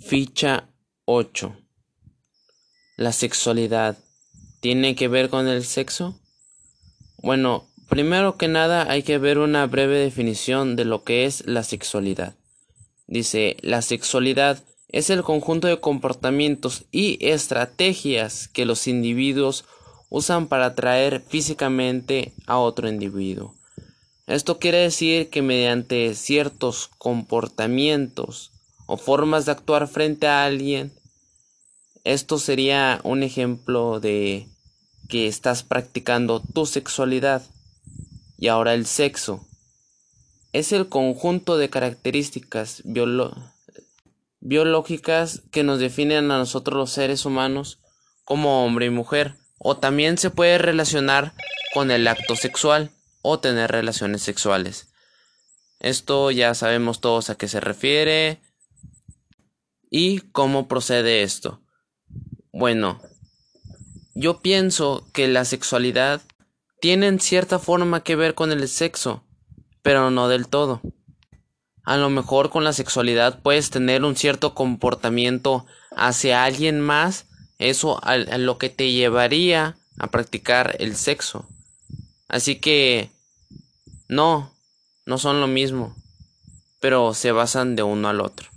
Ficha 8. ¿La sexualidad tiene que ver con el sexo? Bueno, primero que nada hay que ver una breve definición de lo que es la sexualidad. Dice, la sexualidad es el conjunto de comportamientos y estrategias que los individuos usan para atraer físicamente a otro individuo. Esto quiere decir que mediante ciertos comportamientos o formas de actuar frente a alguien, esto sería un ejemplo de que estás practicando tu sexualidad. Y ahora el sexo es el conjunto de características biológicas que nos definen a nosotros los seres humanos como hombre y mujer. O también se puede relacionar con el acto sexual o tener relaciones sexuales. Esto ya sabemos todos a qué se refiere, ¿Y cómo procede esto? Bueno, yo pienso que la sexualidad tiene en cierta forma que ver con el sexo, pero no del todo. A lo mejor con la sexualidad puedes tener un cierto comportamiento hacia alguien más, eso a, lo que te llevaría a practicar el sexo. Así que no, no son lo mismo, pero se basan de uno al otro.